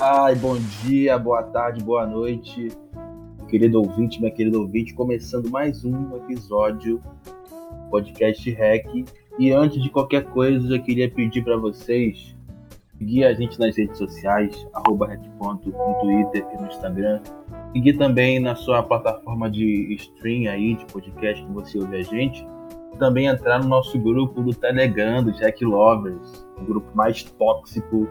Ai, bom dia, boa tarde, boa noite, querido ouvinte, minha querida ouvinte, começando mais um episódio do podcast Hack. E antes de qualquer coisa, eu queria pedir para vocês seguir a gente nas redes sociais, arroba hackponto, no Twitter e no Instagram. Seguir também na sua plataforma de stream aí, de podcast que você ouve a gente. Também entrar no nosso grupo do Telegram, do Jack Lovers, o grupo mais tóxico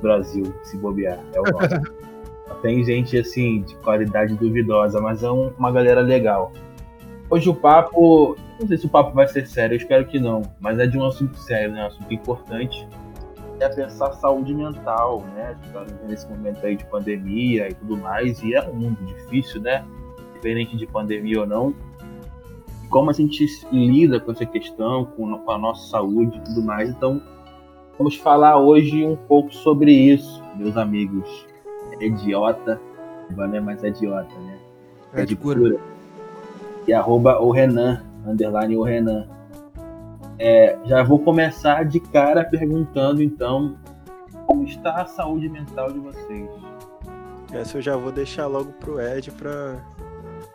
Brasil, se bobear. É o nosso. Tem gente assim, de qualidade duvidosa, mas é um, uma galera legal. Hoje o papo, não sei se o papo vai ser sério, eu espero que não, mas é de um assunto sério, né? Um assunto importante. É pensar saúde mental, né? Tá nesse momento aí de pandemia e tudo mais, e é um mundo difícil, né? Diferente de pandemia ou não. Como a gente lida com essa questão, com a nossa saúde e tudo mais. Então, Vamos falar hoje um pouco sobre isso, meus amigos. É idiota, não é mais idiota, né? É, é de cura. E arroba o Renan, underline o Renan. É, já vou começar de cara perguntando, então, como está a saúde mental de vocês? Essa eu já vou deixar logo pro Ed pra,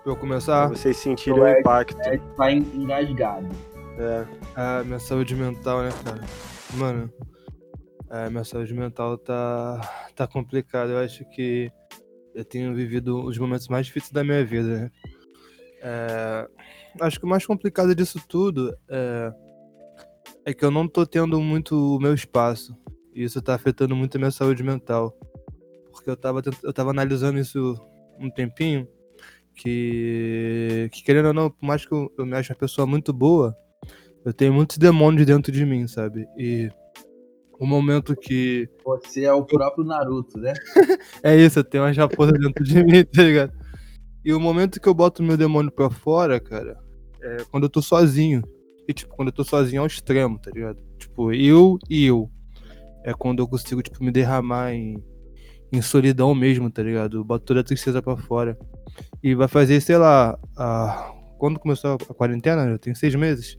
pra eu começar. Pra vocês sentirem o, impacto. Ed tá engasgado. É. Ah, minha saúde mental, né, cara? Mano, é, minha saúde mental tá, tá complicada. Eu acho que eu tenho vivido os momentos mais difíceis da minha vida, né? É, acho que o mais complicado disso tudo é, é que eu não tô tendo muito o meu espaço. E isso tá afetando muito a minha saúde mental. Porque eu tava, eu tava analisando isso um tempinho. Que, que querendo ou não, por mais que eu, eu me ache uma pessoa muito boa, eu tenho muitos demônios dentro de mim, sabe? E o momento que. Você é o próprio Naruto, né? é isso, eu tenho uma japosa dentro de mim, tá ligado? E o momento que eu boto meu demônio pra fora, cara, é quando eu tô sozinho. E, tipo, quando eu tô sozinho ao extremo, tá ligado? Tipo, eu e eu. É quando eu consigo, tipo, me derramar em, em solidão mesmo, tá ligado? Eu boto toda a tristeza pra fora. E vai fazer, sei lá, a... quando começou a quarentena? Já tem seis meses.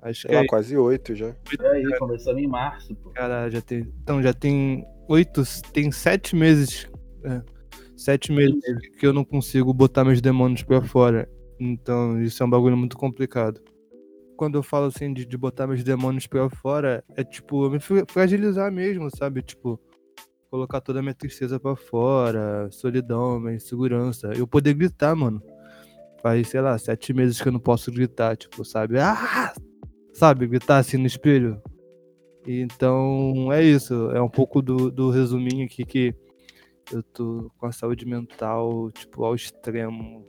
Acho que é quase oito já. É aí, começando em março, pô. Cara, já tem. Então, já tem oito. Tem sete meses. É, sete meses que eu não consigo botar meus demônios pra fora. Então, isso é um bagulho muito complicado. Quando eu falo assim de, de botar meus demônios pra fora, é tipo, me fragilizar mesmo, sabe? Tipo, colocar toda a minha tristeza pra fora, solidão, minha insegurança. Eu poder gritar, mano. Faz, sei lá, sete meses que eu não posso gritar, tipo, sabe? Ah! Sabe, gritar assim no espelho. Então é isso, é um pouco do, do resuminho aqui que eu tô com a saúde mental, tipo, ao extremo.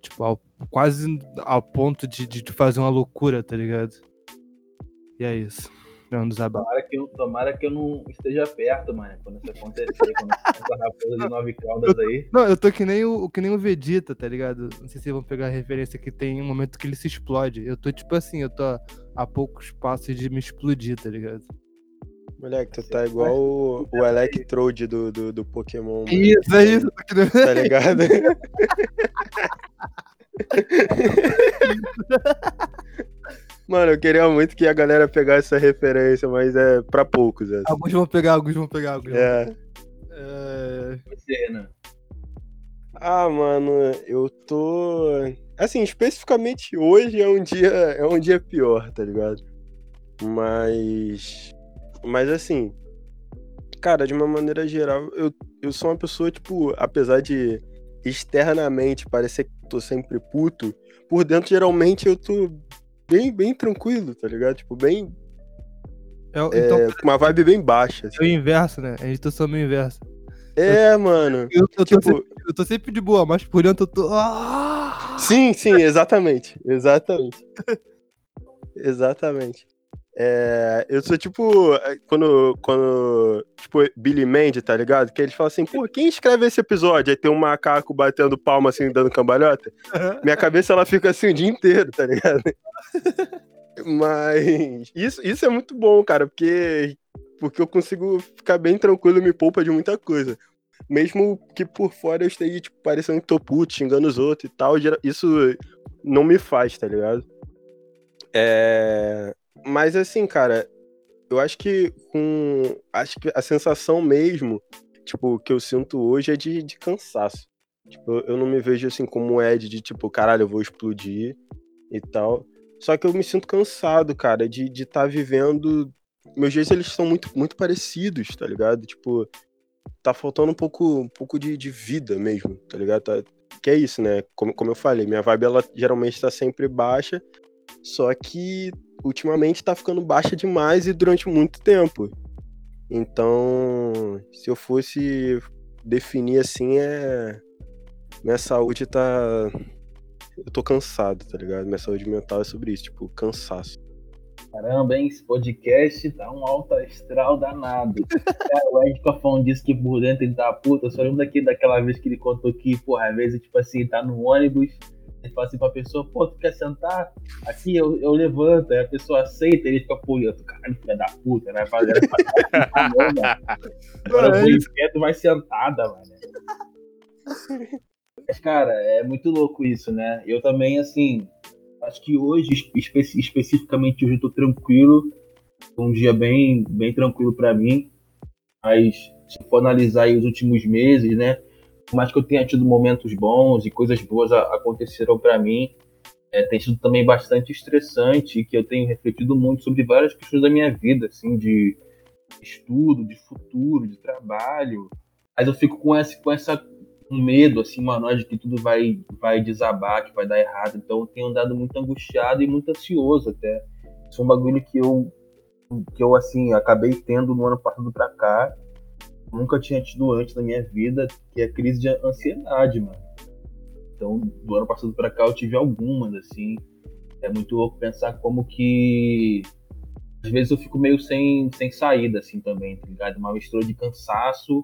Tipo, ao, quase ao ponto de, de fazer uma loucura, tá ligado? E é isso. É um desabafo. Tomara que, eu, tomara que eu não esteja perto, mano, quando isso acontecer, quando essa raposa de nove caudas aí. Não, eu tô que nem, o, que nem o Vegeta, tá ligado? Não sei se vocês vão pegar a referência que tem um momento que ele se explode. Eu tô tipo assim, eu tô a poucos passos de me explodir, tá ligado? Moleque, tu tá igual o, o Electrode do, do, do Pokémon. Mano. Isso, é isso. Tá ligado? Mano, eu queria muito que a galera pegasse essa referência, mas é pra poucos. Essa. Alguns vão pegar, alguns vão pegar. Alguns é. é... Você, né? Ah, mano, eu tô. Assim, especificamente hoje é um dia, é um dia pior, tá ligado? Mas. Mas assim. Cara, de uma maneira geral, eu, eu sou uma pessoa, tipo, apesar de externamente parecer que tô sempre puto, por dentro geralmente eu tô bem, bem tranquilo, tá ligado? Tipo, bem. É, então, é, uma vibe bem baixa. Assim. É o inverso, né? A gente tá sendo o inverso. É, eu, mano. Eu, eu, tipo... tô sempre, eu, tô sempre, de boa, mas por dentro eu tô. Ah! Sim, sim, exatamente. Exatamente. exatamente. É, eu sou tipo, é, quando, quando, tipo, Billy Mandy, tá ligado? Que eles falam assim, pô, quem escreve esse episódio? Aí tem um macaco batendo palma assim, dando cambalhota. Minha cabeça, ela fica assim o dia inteiro, tá ligado? Mas isso, isso é muito bom, cara, porque, porque eu consigo ficar bem tranquilo, me poupa de muita coisa. Mesmo que por fora eu esteja, tipo, parecendo que tô puto, xingando os outros e tal, isso não me faz, tá ligado? É... Mas assim, cara, eu acho que com. Acho que a sensação mesmo tipo, que eu sinto hoje é de, de cansaço. Tipo, eu não me vejo assim como o Ed de tipo, caralho, eu vou explodir e tal. Só que eu me sinto cansado, cara, de estar de tá vivendo. Meus dias eles são muito, muito parecidos, tá ligado? Tipo, tá faltando um pouco, um pouco de, de vida mesmo, tá ligado? Tá, que é isso, né? Como, como eu falei, minha vibe ela geralmente tá sempre baixa, só que ultimamente tá ficando baixa demais e durante muito tempo. Então, se eu fosse definir assim, é. Minha saúde tá. Eu tô cansado, tá ligado? Minha saúde mental é sobre isso, tipo, cansaço. Caramba, hein? Esse podcast tá um alto astral danado. Cara, o Ed Cofão disse que por dentro ele tá puta. Eu só lembro daqui, daquela vez que ele contou que, porra, às vezes, tipo assim, tá no ônibus, ele fala assim pra pessoa, pô, tu quer sentar? Aqui eu, eu levanto, aí a pessoa aceita, ele fica, pô, eu tô caralho, filha da puta, né? Fazendo Agora eu vou quieto, vai sentada, mano. Mas, cara, é muito louco isso, né? Eu também, assim, acho que hoje, espe especificamente hoje, eu tô tranquilo. Um dia bem, bem tranquilo para mim. Mas se for analisar os últimos meses, né? Mais que eu tenha tido momentos bons e coisas boas aconteceram para mim, é, tem sido também bastante estressante que eu tenho refletido muito sobre várias questões da minha vida, assim, de estudo, de futuro, de trabalho. Mas eu fico com essa, com essa medo, assim, uma noite de que tudo vai, vai desabar, que vai dar errado. Então eu tenho andado muito angustiado e muito ansioso até. Isso é um bagulho que eu, que eu assim, acabei tendo no ano passado pra cá. Nunca tinha tido antes na minha vida, que é a crise de ansiedade, mano. Então, do ano passado pra cá eu tive algumas, assim. É muito louco pensar como que às vezes eu fico meio sem, sem saída, assim, também, tá ligado? Uma mistura de cansaço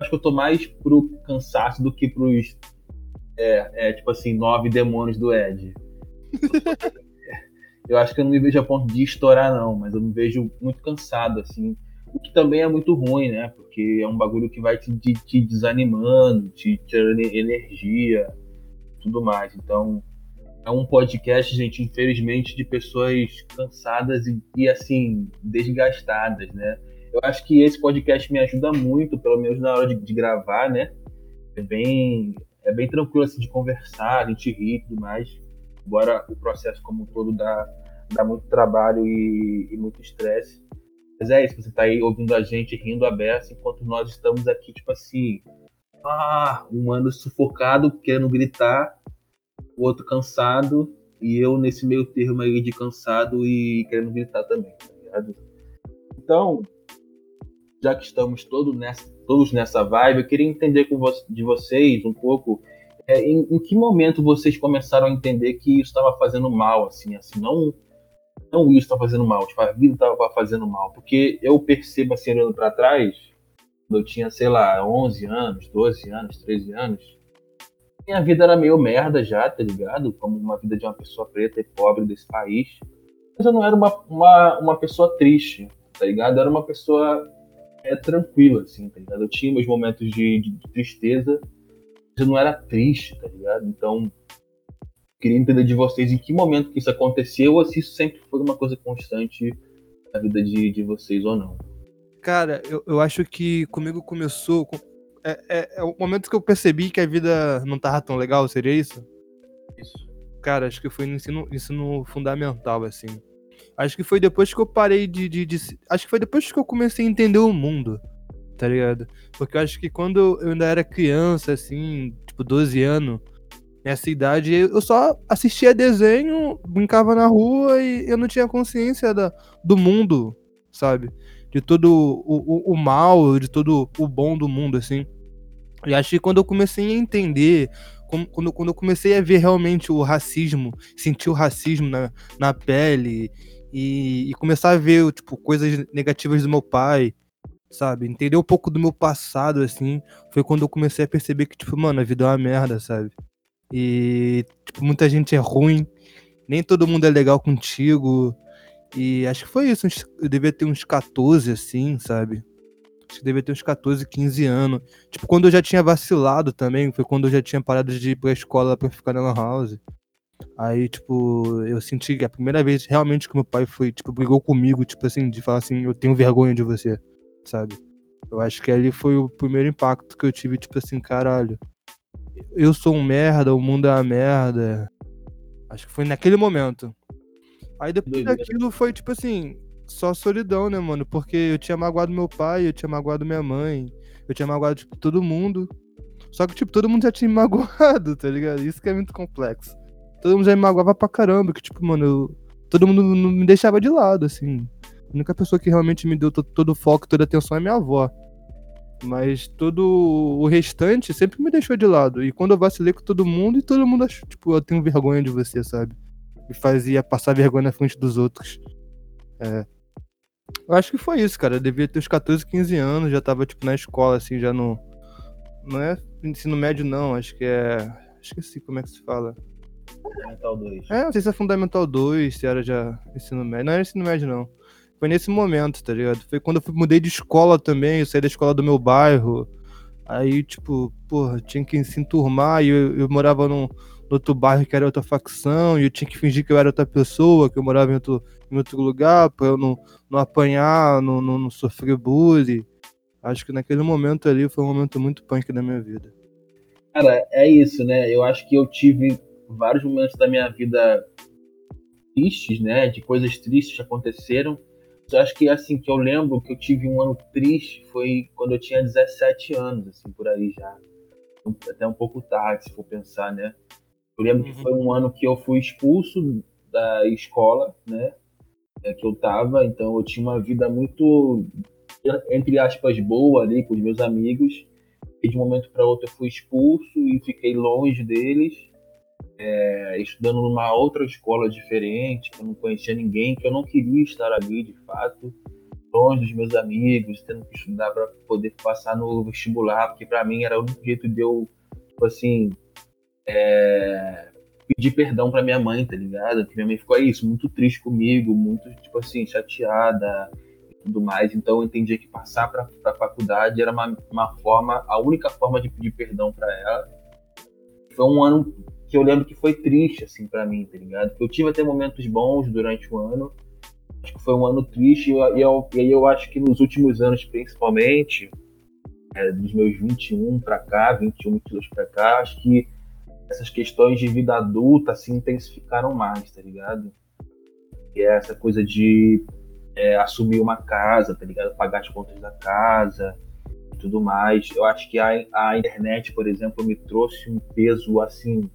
acho que eu tô mais pro cansaço do que pros, é, é, tipo assim, nove demônios do Ed. eu acho que eu não me vejo a ponto de estourar, não, mas eu me vejo muito cansado, assim. Que também é muito ruim, né? Porque é um bagulho que vai te, te, desanimando, te tirando energia, tudo mais. Então, é um podcast, gente, infelizmente, de pessoas cansadas e, e assim, desgastadas, né? Eu acho que esse podcast me ajuda muito, pelo menos na hora de, de gravar, né? É bem, é bem tranquilo assim de conversar, a gente rir e tudo mais. Embora o processo como um todo dá, dá muito trabalho e, e muito estresse. Mas é isso, você tá aí ouvindo a gente rindo aberto, enquanto nós estamos aqui, tipo assim, ah, um ano sufocado, querendo gritar, o outro cansado, e eu nesse meio termo aí de cansado e querendo gritar também, tá ligado? Então, já que estamos todos nessa, todos nessa vibe, eu queria entender com vo de vocês um pouco é, em, em, que momento vocês começaram a entender que isso estava fazendo mal, assim, assim, não não isso está fazendo mal, tipo, a vida estava fazendo mal, porque eu percebo assim olhando para trás, quando eu tinha, sei lá, 11 anos, 12 anos, 13 anos, minha vida era meio merda já, tá ligado? Como uma vida de uma pessoa preta e pobre desse país. Mas eu não era uma, uma, uma pessoa triste, tá ligado? Eu era uma pessoa é tranquilo, assim, tá ligado? Eu tinha meus momentos de, de, de tristeza, mas eu não era triste, tá ligado? Então, queria entender de vocês em que momento que isso aconteceu ou se isso sempre foi uma coisa constante na vida de, de vocês ou não. Cara, eu, eu acho que comigo começou. Com... É, é, é, o momento que eu percebi que a vida não tava tão legal, seria isso? Isso. Cara, acho que foi no ensino, ensino fundamental, assim. Acho que foi depois que eu parei de, de, de, Acho que foi depois que eu comecei a entender o mundo, tá ligado? Porque eu acho que quando eu ainda era criança, assim, tipo, 12 anos, nessa idade, eu só assistia desenho, brincava na rua e eu não tinha consciência da, do mundo, sabe? De todo o, o, o mal, de todo o bom do mundo, assim. E acho que quando eu comecei a entender quando, quando eu comecei a ver realmente o racismo, sentir o racismo na, na pele e, e começar a ver, tipo, coisas negativas do meu pai, sabe? Entender um pouco do meu passado, assim, foi quando eu comecei a perceber que, tipo, mano, a vida é uma merda, sabe? E, tipo, muita gente é ruim, nem todo mundo é legal contigo. E acho que foi isso, eu devia ter uns 14, assim, sabe? Acho que devia ter uns 14, 15 anos. Tipo, quando eu já tinha vacilado também, foi quando eu já tinha parado de ir pra escola pra ficar na lan house. Aí, tipo, eu senti que a primeira vez realmente que meu pai foi, tipo, brigou comigo, tipo assim, de falar assim, eu tenho vergonha de você, sabe? Eu acho que ali foi o primeiro impacto que eu tive, tipo assim, caralho. Eu sou um merda, o mundo é uma merda. Acho que foi naquele momento. Aí depois daquilo foi, tipo assim, só solidão, né, mano? Porque eu tinha magoado meu pai, eu tinha magoado minha mãe, eu tinha magoado, tipo, todo mundo. Só que, tipo, todo mundo já tinha me magoado, tá ligado? Isso que é muito complexo. Todo mundo já me magoava pra caramba, que, tipo, mano, eu... todo mundo não me deixava de lado, assim. A única pessoa que realmente me deu todo, todo o foco, toda a atenção é minha avó. Mas todo o restante sempre me deixou de lado. E quando eu vacilei com todo mundo, e todo mundo achou, tipo, eu tenho vergonha de você, sabe? Me fazia passar vergonha na frente dos outros. É. Eu acho que foi isso, cara. Eu devia ter uns 14, 15 anos, já tava, tipo, na escola, assim, já no. Não é ensino médio, não, acho que é. Esqueci como é que se fala. Fundamental 2. É, não sei se é Fundamental 2, se era já ensino médio. Não era ensino médio, não. Foi nesse momento, tá ligado? Foi quando eu mudei de escola também, eu saí da escola do meu bairro. Aí, tipo, porra, tinha que se enturmar e eu, eu morava num, outro bairro que era outra facção, e eu tinha que fingir que eu era outra pessoa, que eu morava em outro, em outro lugar, pra eu não, não apanhar, não, não, não sofrer bullying. Acho que naquele momento ali foi um momento muito punk da minha vida. Cara, é isso, né? Eu acho que eu tive vários momentos da minha vida tristes, né? De coisas tristes que aconteceram. Acho que assim que eu lembro que eu tive um ano triste foi quando eu tinha 17 anos, assim, por aí já. Até um pouco tarde, se for pensar, né? Eu lembro uhum. que foi um ano que eu fui expulso da escola, né? É, que eu tava, então eu tinha uma vida muito, entre aspas, boa ali com os meus amigos. E de um momento para outro eu fui expulso e fiquei longe deles, é, estudando numa outra escola diferente, que eu não conhecia ninguém, que eu não queria estar ali de fato, longe dos meus amigos, tendo que estudar para poder passar no vestibular, porque para mim era o único jeito de eu, tipo assim, é, pedir perdão para minha mãe, tá ligado? Que minha mãe ficou isso, muito triste comigo, muito, tipo assim, chateada e tudo mais. Então eu entendi que passar para a faculdade era uma, uma forma, a única forma de pedir perdão para ela. Foi um ano que eu lembro que foi triste, assim, para mim, tá ligado? Eu tive até momentos bons durante o ano. Acho que foi um ano triste e, eu, e aí eu acho que nos últimos anos, principalmente, é, dos meus 21 para cá, 21, 22 para cá, acho que essas questões de vida adulta se intensificaram mais, tá ligado? E é essa coisa de é, assumir uma casa, tá ligado? Pagar as contas da casa e tudo mais. Eu acho que a, a internet, por exemplo, me trouxe um peso assim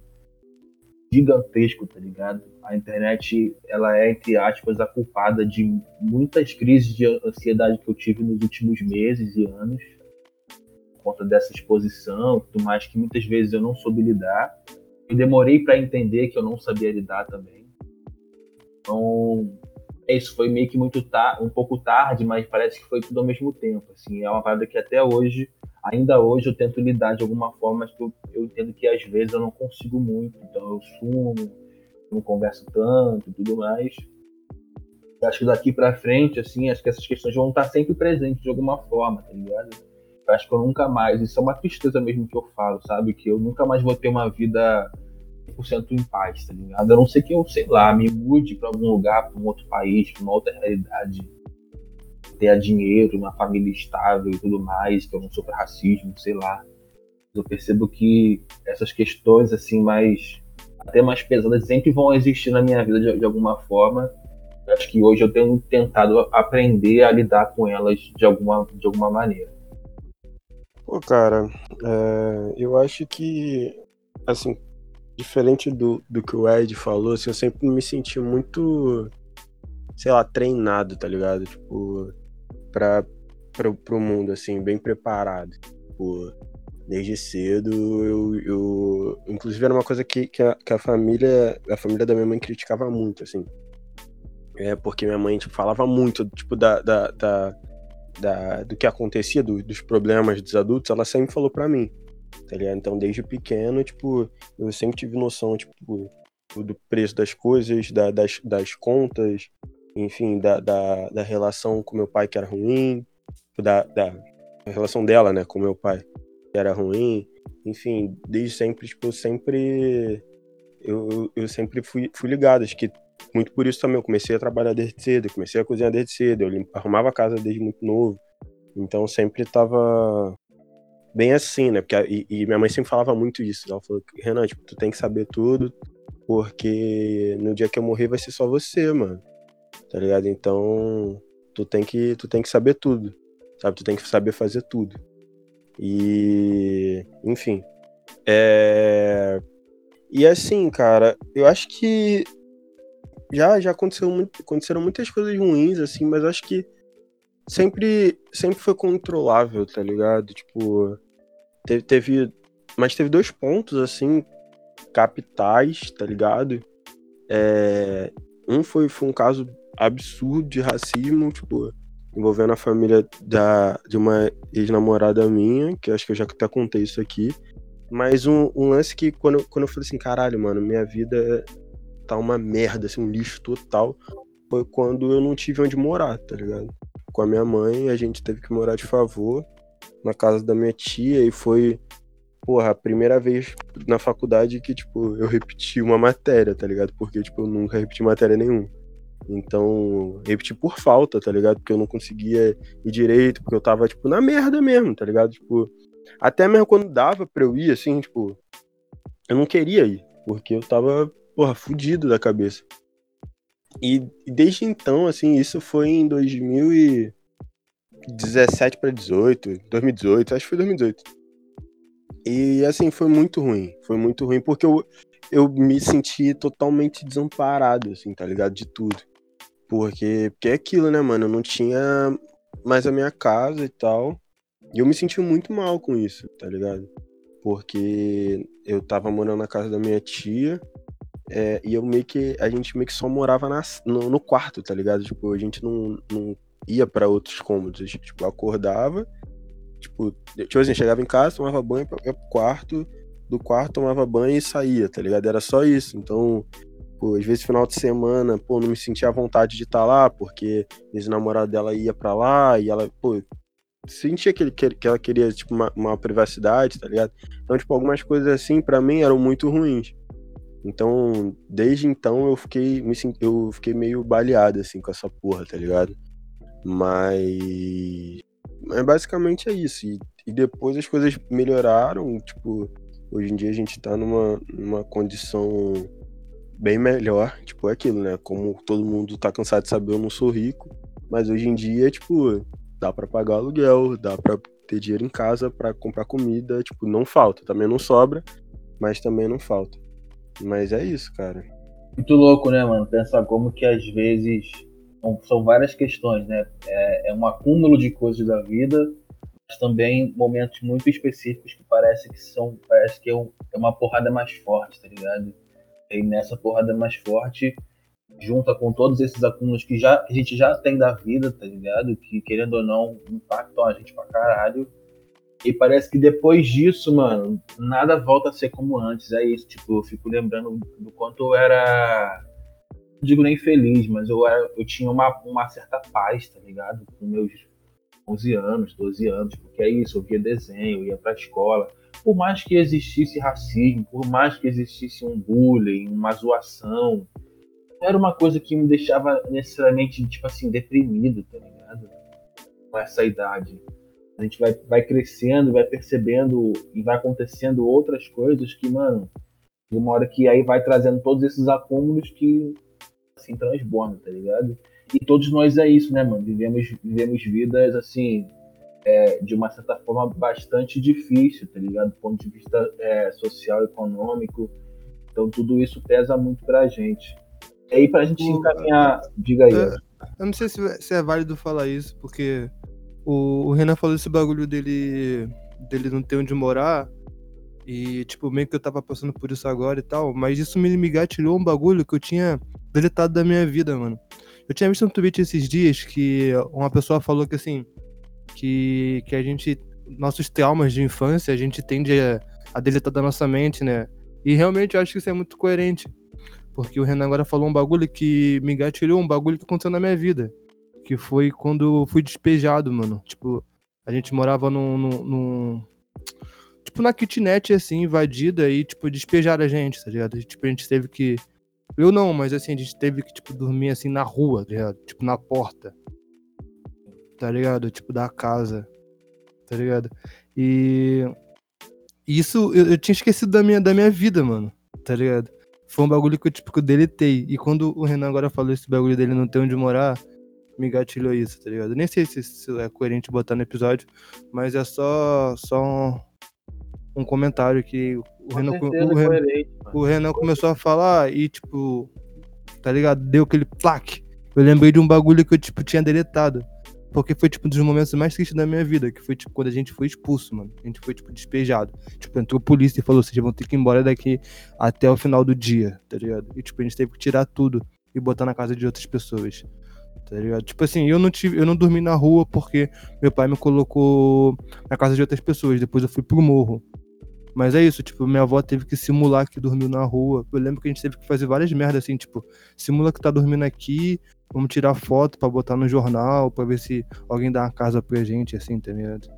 gigantesco, tá ligado? A internet, ela é, entre aspas, a culpada de muitas crises de ansiedade que eu tive nos últimos meses e anos por conta dessa exposição tudo mais, que muitas vezes eu não soube lidar. Eu demorei para entender que eu não sabia lidar também. Então, é isso foi meio que muito um pouco tarde, mas parece que foi tudo ao mesmo tempo. Assim, é uma parada que até hoje, ainda hoje, eu tento lidar de alguma forma, mas eu, eu entendo que às vezes eu não consigo muito. Então, eu sumo, não converso tanto e tudo mais. Eu acho que daqui para frente, assim, acho que essas questões vão estar sempre presentes de alguma forma, tá ligado? Eu acho que eu nunca mais, isso é uma tristeza mesmo que eu falo, sabe? Que eu nunca mais vou ter uma vida 100% em paz, tá ligado? A não ser que eu, sei lá, me mude para algum lugar, para um outro país, para uma outra realidade, tenha dinheiro, uma família estável e tudo mais, que eu não sofra racismo, sei lá. Eu percebo que essas questões, assim, mais até mais pesadas sempre vão existir na minha vida de, de alguma forma. Acho que hoje eu tenho tentado aprender a lidar com elas de alguma, de alguma maneira. Pô, cara, é, eu acho que, assim, diferente do, do que o Ed falou, assim, eu sempre me senti muito, sei lá, treinado, tá ligado? Tipo, pra, pro mundo, assim, bem preparado. Tipo, desde cedo, eu, eu... Inclusive era uma coisa que, que, a, que a família, a família da minha mãe criticava muito, assim. É, porque minha mãe tipo, falava muito, tipo, da, da, da da, do que acontecia, do, dos problemas dos adultos, ela sempre falou para mim, tá ligado? Então, desde pequeno, tipo, eu sempre tive noção, tipo, do preço das coisas, da, das, das contas, enfim, da, da, da, relação com meu pai que era ruim, da, da relação dela, né, com meu pai que era ruim, enfim, desde sempre, tipo, eu sempre eu, eu sempre fui, fui ligado, acho que muito por isso também eu comecei a trabalhar desde cedo, comecei a cozinhar desde cedo, eu arrumava a casa desde muito novo. Então sempre tava bem assim, né? Porque, e, e minha mãe sempre falava muito isso. Ela falou, Renan, tipo, tu tem que saber tudo, porque no dia que eu morrer vai ser só você, mano. Tá ligado? Então, tu tem que, tu tem que saber tudo. Sabe? Tu tem que saber fazer tudo. E, enfim. É... E assim, cara, eu acho que já já aconteceu muito, aconteceram muitas coisas ruins assim, mas acho que sempre sempre foi controlável, tá ligado? Tipo, teve, teve mas teve dois pontos assim capitais, tá ligado? É, um foi, foi um caso absurdo de racismo, tipo, envolvendo a família da, de uma ex-namorada minha, que acho que eu já até contei isso aqui. Mas um, um, lance que quando, quando eu falei assim, caralho, mano, minha vida tá uma merda, assim, um lixo total, foi quando eu não tive onde morar, tá ligado? Com a minha mãe, a gente teve que morar de favor na casa da minha tia e foi, porra, a primeira vez na faculdade que, tipo, eu repeti uma matéria, tá ligado? Porque, tipo, eu nunca repeti matéria nenhuma. Então, repeti por falta, tá ligado? Porque eu não conseguia ir direito, porque eu tava, tipo, na merda mesmo, tá ligado? Tipo, até mesmo quando dava pra eu ir, assim, tipo, eu não queria ir, porque eu tava, porra, fudido da cabeça. E, desde então, assim, isso foi em 2017 para 18, 2018, acho que foi 2018. E assim, foi muito ruim. Foi muito ruim porque eu, eu me senti totalmente desamparado, assim, tá ligado? De tudo. Porque, porque é aquilo, né, mano? Eu não tinha mais a minha casa e tal. E eu me senti muito mal com isso, tá ligado? Porque eu tava morando na casa da minha tia. É, e eu meio que. A gente meio que só morava no, no, quarto, tá ligado? Tipo, a gente não, não ia para outros cômodos. A gente, tipo, acordava. Tipo, tipo assim, chegava em casa, tomava banho, ia pro quarto. Do quarto, tomava banho e saía, tá ligado? Era só isso. Então, Pô, às vezes final de semana, pô, não me sentia à vontade de estar tá lá, porque ex namorado dela ia para lá e ela, pô, sentia que, ele, que ela queria, tipo, uma, uma, privacidade, tá ligado? Então, tipo, algumas coisas assim, para mim, eram muito ruins. Então, desde então, eu fiquei, me, eu fiquei meio baleado, assim, com essa porra, tá ligado? Mas... Mas basicamente é isso. E, e depois as coisas melhoraram, tipo, hoje em dia a gente tá numa, numa condição bem melhor. Tipo, é aquilo, né? Como todo mundo tá cansado de saber, eu não sou rico. Mas hoje em dia, tipo, dá para pagar aluguel, dá para ter dinheiro em casa para comprar comida. Tipo, não falta. Também não sobra, mas também não falta. Mas é isso, cara. Muito louco, né, mano? Pensar como que às vezes são várias questões, né? É, é um acúmulo de coisas da vida, mas também momentos muito específicos que parece que são, parece que é, é uma porrada mais forte, tá ligado? E nessa porrada mais forte, junta com todos esses acúmulos que já, a gente já tem da vida, tá ligado? Que querendo ou não impactam a gente pra caralho. E parece que depois disso, mano, nada volta a ser como antes. É isso, tipo, eu fico lembrando do quanto eu era. Não digo nem feliz, mas eu, era, eu tinha uma, uma certa paz, tá ligado? Com meus 11 anos, 12 anos, porque é isso, eu via desenho, eu ia pra escola por mais que existisse racismo, por mais que existisse um bullying, uma zoação, era uma coisa que me deixava necessariamente, tipo assim, deprimido, tá ligado? Com essa idade. A gente vai, vai crescendo, vai percebendo e vai acontecendo outras coisas que, mano, de uma hora que aí vai trazendo todos esses acúmulos que, assim, transbordam, tá ligado? E todos nós é isso, né, mano? Vivemos, vivemos vidas, assim, é, de uma certa forma bastante difícil, tá ligado? Do ponto de vista é, social, econômico. Então tudo isso pesa muito pra gente. E aí pra gente o, encaminhar, diga aí. É, eu não sei se, se, é válido falar isso, porque o, o Renan falou esse bagulho dele, dele não ter onde morar. E, tipo, meio que eu tava passando por isso agora e tal, mas isso me, me gatilhou um bagulho que eu tinha deletado da minha vida, mano. Eu tinha visto um tweet esses dias que uma pessoa falou que assim, que, que a gente, nossos traumas de infância, a gente tende a, a deletar da nossa mente, né? E realmente eu acho que isso é muito coerente. Porque o Renan agora falou um bagulho que me gatilhou, um bagulho que aconteceu na minha vida. Que foi quando eu fui despejado, mano. Tipo, a gente morava num. num, num tipo, na kitnet, assim, invadida e, tipo, despejaram a gente, tá ligado? Tipo, a gente teve que. Eu não, mas assim, a gente teve que, tipo, dormir assim na rua, tá ligado? Tipo, na porta. Tá ligado? Tipo, da casa, tá ligado? E isso eu, eu tinha esquecido da minha, da minha vida, mano, tá ligado? Foi um bagulho que eu, tipo, que eu deletei. E quando o Renan agora falou esse bagulho dele não ter onde morar, me gatilhou isso, tá ligado? Nem sei se, se é coerente botar no episódio, mas é só, só um, um comentário que o Renan, o, Renan, coerente, o Renan começou a falar e, tipo, tá ligado? Deu aquele plaque. Eu lembrei de um bagulho que eu, tipo, tinha deletado. Porque foi, tipo, um dos momentos mais tristes da minha vida, que foi, tipo, quando a gente foi expulso, mano. A gente foi, tipo, despejado. Tipo, entrou polícia e falou, vocês vão ter que ir embora daqui até o final do dia, tá ligado? E, tipo, a gente teve que tirar tudo e botar na casa de outras pessoas. Tá ligado? Tipo assim, eu não tive, eu não dormi na rua porque meu pai me colocou na casa de outras pessoas. Depois eu fui pro morro. Mas é isso, tipo, minha avó teve que simular que dormiu na rua. Eu lembro que a gente teve que fazer várias merdas assim, tipo, simula que tá dormindo aqui, vamos tirar foto pra botar no jornal, pra ver se alguém dá uma casa pra gente, assim, tá ligado?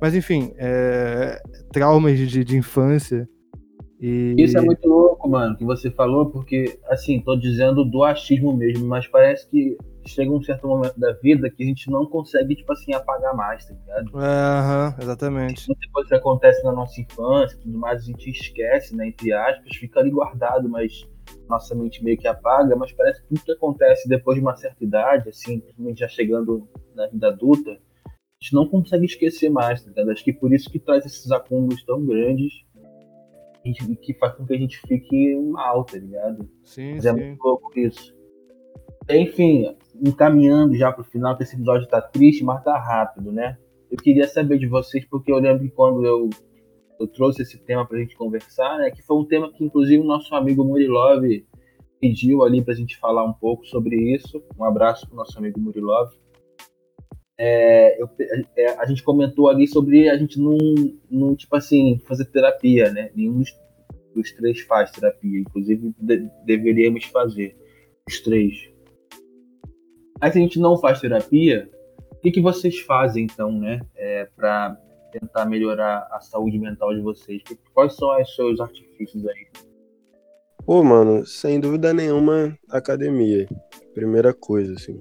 Mas enfim, é... traumas de, de infância. E... Isso é muito louco, mano, que você falou, porque, assim, tô dizendo do achismo mesmo, mas parece que chega um certo momento da vida que a gente não consegue, tipo assim, apagar mais, tá ligado? É, Aham, exatamente. Muita coisa que acontece na nossa infância tudo mais, a gente esquece, né, entre aspas, fica ali guardado, mas nossa mente meio que apaga, mas parece que tudo que acontece depois de uma certa idade, assim, já chegando na vida adulta, a gente não consegue esquecer mais, tá ligado? Acho que por isso que traz esses acúmulos tão grandes e que faz com que a gente fique mal, tá ligado? Sim, Mas é sim. muito louco isso. Enfim, encaminhando já pro final, que esse episódio tá triste, mas tá rápido, né? Eu queria saber de vocês, porque eu lembro que quando eu, eu trouxe esse tema pra gente conversar, né? Que foi um tema que, inclusive, o nosso amigo Murilov pediu ali pra gente falar um pouco sobre isso. Um abraço pro nosso amigo Murilov. É, eu- é, a gente comentou ali sobre a gente não, não tipo assim, fazer terapia, né? Nenhum dos, dos três faz terapia. Inclusive, de- deveríamos fazer. Os três. Mas se a gente não faz terapia, o que, que vocês fazem então, né? É, para tentar melhorar a saúde mental de vocês? Quais são os seus artifícios aí? Pô, mano, sem dúvida nenhuma, academia. Primeira coisa, assim.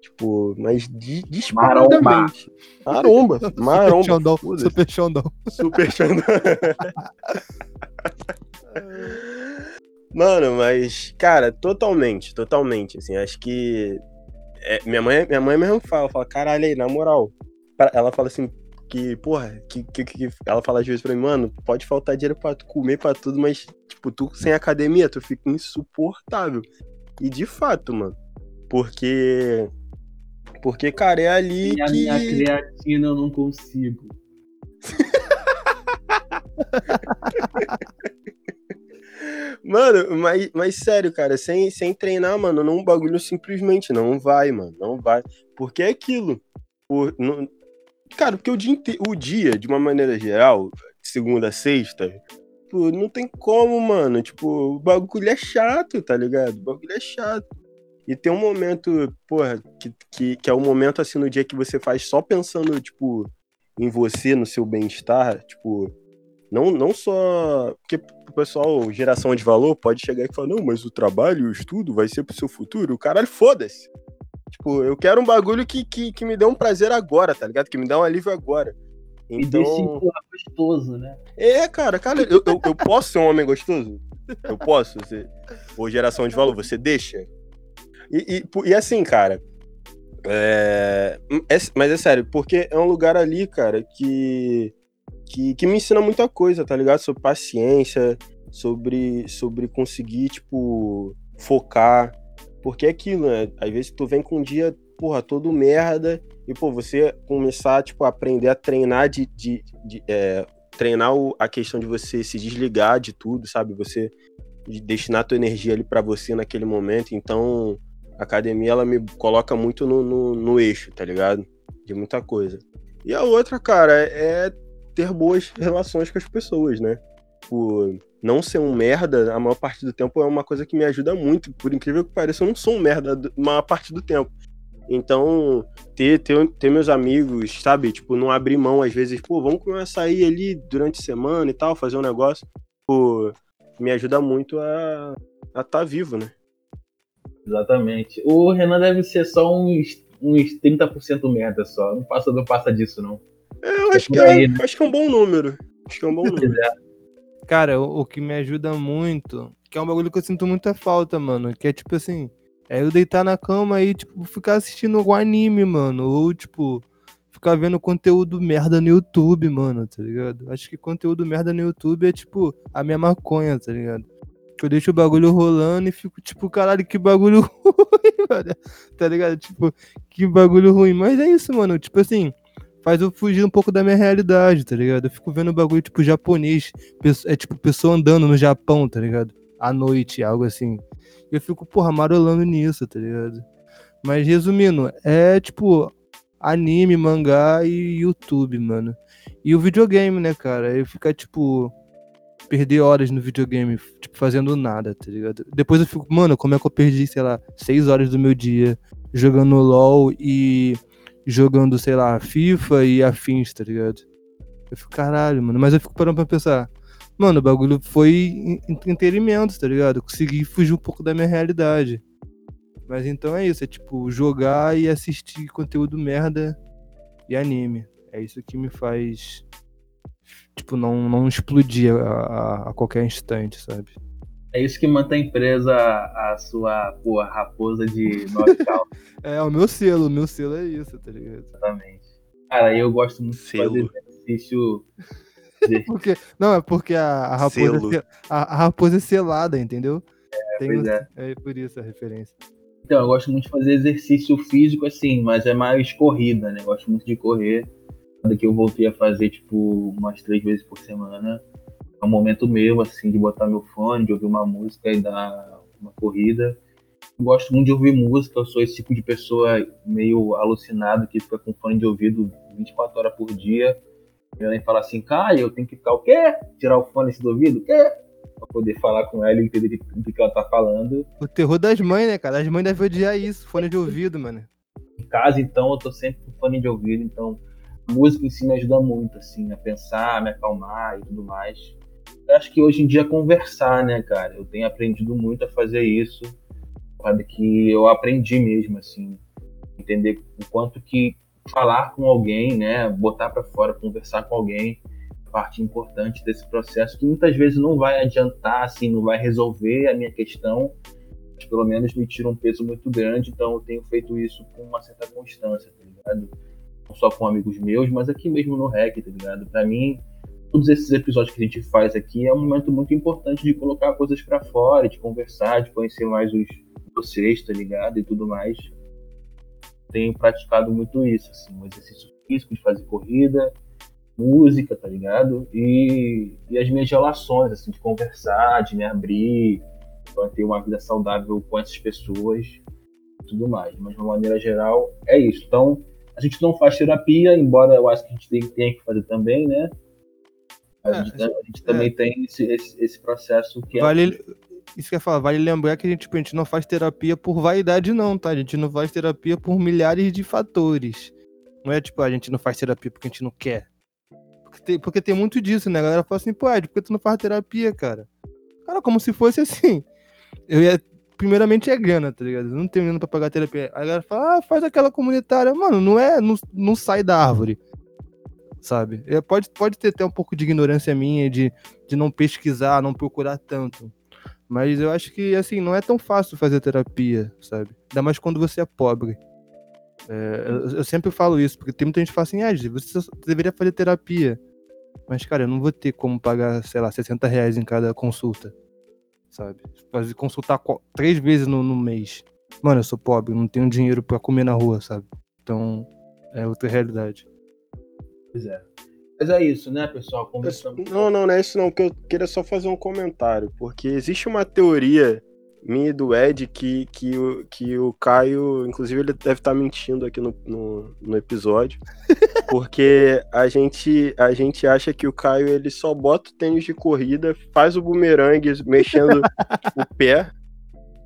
Tipo, mas di- disparadamente. Maromba. Super Maromba. Xandão, foda-se. Super Xandão. Super Xandão. Mano, mas, cara, totalmente, totalmente, assim, acho que é, minha mãe, minha mãe mesmo fala, fala, caralho aí, na moral, ela fala assim, que, porra, que, que, que- ela fala às vezes pra mim, mano, pode faltar dinheiro pra tu comer, pra tudo, mas, tipo, tu sem academia, tu fica insuportável. E de fato, mano, porque, porque, cara, é ali Minha, que... minha creatina eu não consigo. Mano, mas, mas sério, cara, sem, sem treinar, mano, não bagulho simplesmente não vai, mano, não vai. Porque é aquilo. Por, não- cara, porque o dia, o dia, de uma maneira geral, segunda sexta, não tem como, mano. Tipo, o bagulho é chato, tá ligado? O bagulho é chato. E tem um momento, porra, que, que, que é o momento assim no dia que você faz só pensando, tipo, em você, no seu bem-estar, tipo, não, não só. Porque o pessoal, geração de valor, pode chegar e falar, não, mas o trabalho, o estudo vai ser pro seu futuro. Caralho, foda-se. Tipo, eu quero um bagulho que, que, que me dê um prazer agora, tá ligado? Que me dê um alívio agora. E Então. desse empurra gostoso, né? É, cara, cara, eu, eu, eu posso ser um homem gostoso? Eu posso? Você... Ou geração de valor, você deixa? E, e, e assim, cara. É... é- Mas é sério, porque é um lugar ali, cara, que, que, que me ensina muita coisa, tá ligado? Sobre paciência, sobre, sobre conseguir, tipo, focar. Porque é aquilo, né? Às vezes tu vem com um dia, porra, todo merda, e, pô, você começar, tipo, a aprender a treinar de. de, de, é, treinar o- a questão de você se desligar de tudo, sabe? Você de destinar a tua energia ali pra você naquele momento. Então, a academia, ela me coloca muito no, no, no eixo, tá ligado? De muita coisa. E a outra, cara, é ter boas relações com as pessoas, né? Tipo, não ser um merda, a maior parte do tempo é uma coisa que me ajuda muito. Por incrível que pareça, eu não sou um merda a maior parte do tempo. Então, ter, ter, ter meus amigos, sabe? Tipo, não abrir mão, às vezes, pô, vamos comer um açaí ali durante a semana e tal, fazer um negócio. Pô, me ajuda muito a estar tá vivo, né? Exatamente. O Renan deve ser só es- uns 30% merda só. Não passa, não passa disso, não. É, eu acho, que é, né? acho que é um bom número. Acho que é um bom número. Cara, o, o que me ajuda muito, que é um bagulho que eu sinto muita falta, mano, que é tipo assim, é eu deitar na cama e, tipo, ficar assistindo algum anime, mano, ou, tipo, ficar vendo conteúdo merda no YouTube, mano, tá ligado? Acho que conteúdo merda no YouTube é, tipo, a minha maconha, tá ligado? Que eu deixo o bagulho rolando e fico, tipo, caralho, que bagulho ruim, mano, tá ligado? Tipo, que bagulho ruim. Mas é isso, mano, tipo assim, faz eu fugir um pouco da minha realidade, tá ligado? Eu fico vendo bagulho, tipo, japonês, é tipo, pessoa andando no Japão, tá ligado? À noite, algo assim. Eu fico, porra, marolando nisso, tá ligado? Mas resumindo, é tipo anime, mangá e YouTube, mano. E o videogame, né, cara? Eu ficar, tipo, perder horas no videogame, tipo, fazendo nada, tá ligado? Depois eu fico, mano, como é que eu perdi, sei lá, seis horas do meu dia jogando LOL e jogando, sei lá, FIFA e afins, tá ligado? Eu fico, caralho, mano. Mas eu fico parando pra pensar, mano, o bagulho foi en- entretenimento, tá ligado? Consegui fugir um pouco da minha realidade. Mas então é isso, é tipo, jogar e assistir conteúdo merda e anime. É isso que me faz, tipo, não, não explodir a- a qualquer instante, sabe? É isso que mantém presa a sua porra, raposa de knockout, É, o meu selo, o meu selo é isso, tá ligado? exatamente. Cara, eu gosto muito de Selo. fazer exercício. Porque, não, é porque a, a raposa, é, a, a raposa é selada, entendeu? Tem pois um- é. é por isso a referência. Então, eu gosto muito de fazer exercício físico, assim, mas é mais corrida, né? Eu gosto muito de correr. Que eu voltei a fazer, tipo, umas três vezes por semana. É um momento meu, assim, de botar meu fone, de ouvir uma música e dar uma corrida. Eu gosto muito de ouvir música, eu sou esse tipo de pessoa meio alucinado que fica com fone de ouvido 24 horas por dia. Minha mãe fala assim, Caio, eu tenho que ficar o quê? Tirar o fone do ouvido? O quê? Pra poder falar com ela e entender o que ela tá falando. O terror das mães, né, cara? As mães devem odiar isso, fone de ouvido, mano. em casa, então eu tô sempre com fone de ouvido, então a música em si me ajuda muito, assim, a pensar, me acalmar e tudo mais. Acho que hoje em dia conversar, né, cara? Eu tenho aprendido muito a fazer isso, sabe? Que eu aprendi mesmo, assim, entender o quanto que falar com alguém, né, botar pra fora, conversar com alguém, é parte importante desse processo que muitas vezes não vai adiantar, assim, não vai resolver a minha questão, mas pelo menos me tira um peso muito grande, então eu tenho feito isso com uma certa constância, tá ligado? Não só com amigos meus, mas aqui mesmo no REC, tá ligado? Pra mim, todos esses episódios que a gente faz aqui é um momento muito importante de colocar coisas pra fora, de conversar, de conhecer mais os vocês, tá ligado? E tudo mais. Tenho praticado muito isso, assim, um exercício físico de fazer corrida, música, tá ligado? E, e as minhas relações, assim, de conversar, de me abrir, para ter uma vida saudável com essas pessoas tudo mais. Mas de uma maneira geral, é isso. Então, a gente não faz terapia, embora eu acho que a gente tenha que fazer também, né? A É, gente, a gente também tem esse, esse, esse processo que é Vale. Isso que eu ia falar, vale lembrar que a gente, tipo, a gente não faz terapia por vaidade, não, tá? A gente não faz terapia por milhares de fatores. Não é tipo, a gente não faz terapia porque a gente não quer. Porque tem, porque tem muito disso, né? A galera fala assim, pô, Ed, por que tu não faz terapia, cara? Cara, como se fosse assim. Eu ia. Primeiramente é grana, tá ligado? Eu não tenho grana pra pagar terapia. Aí a galera fala, ah, faz aquela comunitária. Mano, não é. Não, não sai da árvore. Sabe? É, pode, pode ter até um pouco de ignorância minha, de, de não pesquisar, não procurar tanto. Mas eu acho que, assim, não é tão fácil fazer terapia, sabe? Ainda mais quando você é pobre. É, eu, eu sempre falo isso, porque tem muita gente que fala assim, ah, você deveria fazer terapia. Mas, cara, eu não vou ter como pagar, sei lá, 60 reais em cada consulta, sabe? Fazer consultar três vezes no, no mês. Mano, eu sou pobre, não tenho dinheiro pra comer na rua, sabe? Então, é outra realidade. É. Mas é isso, né, pessoal? Conversamos. Não, não, não é isso não, que eu queria só fazer um comentário, porque existe uma teoria minha e do Ed que, que, o, que o Caio, inclusive ele deve estar mentindo aqui no, no, no episódio, porque a gente, a gente acha que o Caio ele só bota o tênis de corrida, faz o bumerangue mexendo o pé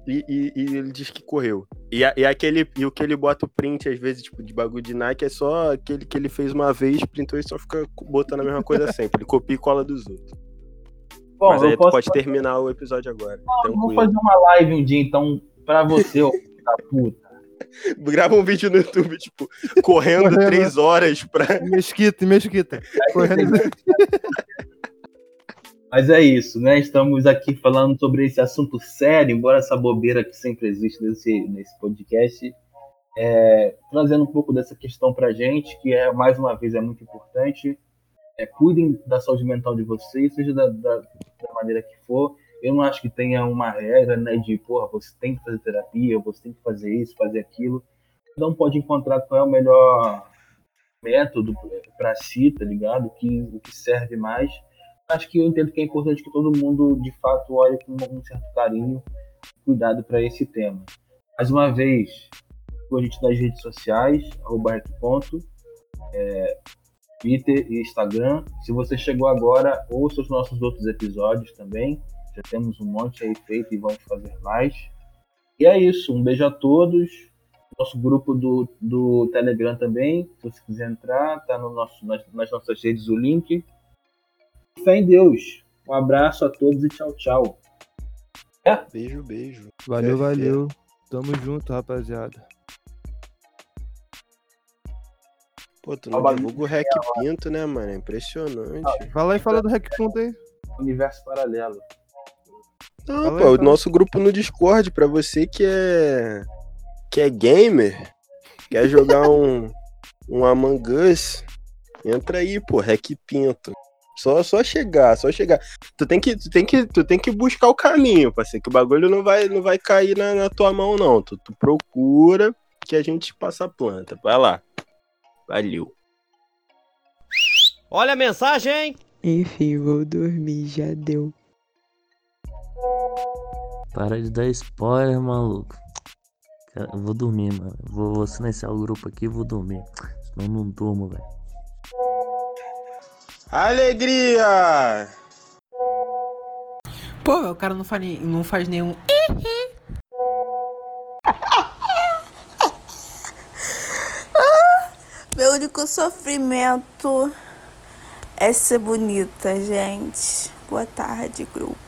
e, e- e ele diz que correu. E, a- e aquele, e o que ele bota o print, às vezes, tipo, de bagulho de Nike, é só aquele que ele fez uma vez, printou e só fica botando a mesma coisa sempre. Ele copia e cola dos outros. Bom, Mas aí tu pode terminar o episódio agora. Vamos tranquilo. fazer uma live um dia, então, pra você, ô filho da puta. grava um vídeo no YouTube, tipo, correndo, Correndo. três horas pra. Mesquita, mesquita. Correndo. Mas é isso, né? Estamos aqui falando sobre esse assunto sério, embora essa bobeira que sempre existe nesse, nesse podcast, é, trazendo um pouco dessa questão pra gente, que é, mais uma vez, é muito importante. É, cuidem da saúde mental de vocês, seja da, da, da maneira que for. Eu não acho que tenha uma regra, né, de, porra, você tem que fazer terapia, você tem que fazer isso, fazer aquilo. Um pode encontrar qual é o melhor método para si, tá ligado? O que, o que serve mais acho que eu entendo que é importante que todo mundo, de fato, olhe com um certo carinho cuidado para esse tema. Mais uma vez, a gente nas redes sociais, arroba Rec. é, Twitter e Instagram. Se você chegou agora, ouça os nossos outros episódios também. Já temos um monte aí feito e vamos fazer mais. E é isso. Um beijo a todos. Nosso grupo do, do Telegram também. Se você quiser entrar, tá no nosso, nas, nas nossas redes o link. Fé em Deus. Um abraço a todos e tchau, tchau. Beijo, beijo. Valeu, É, valeu. Tamo junto, rapaziada. Pô, tu não Trabalho divulga o Rec Pinto, né, mano? É impressionante. Fala aí, fala do Hack Ponto aí. Universo paralelo. Não, Fala pô, aí, o fala. nosso grupo no Discord, pra você que é. que é gamer, quer jogar um, um Among Us, entra aí, pô, Rec Pinto. Só, só chegar, só chegar. Tu tem que, tu tem que, tu tem que buscar o caminho, parceiro, que o bagulho não vai, não vai cair na, na tua mão, não. Tu, tu procura que a gente passa a planta. Vai lá. Valeu. Olha a mensagem! Enfim, vou dormir, já deu. Para de dar spoiler, maluco. Eu vou dormir, mano. Vou, vou silenciar o grupo aqui e vou dormir. Senão eu não durmo, velho. Alegria! Pô, o cara não faz, não faz nenhum. Meu único sofrimento é ser bonita, gente. Boa tarde, grupo.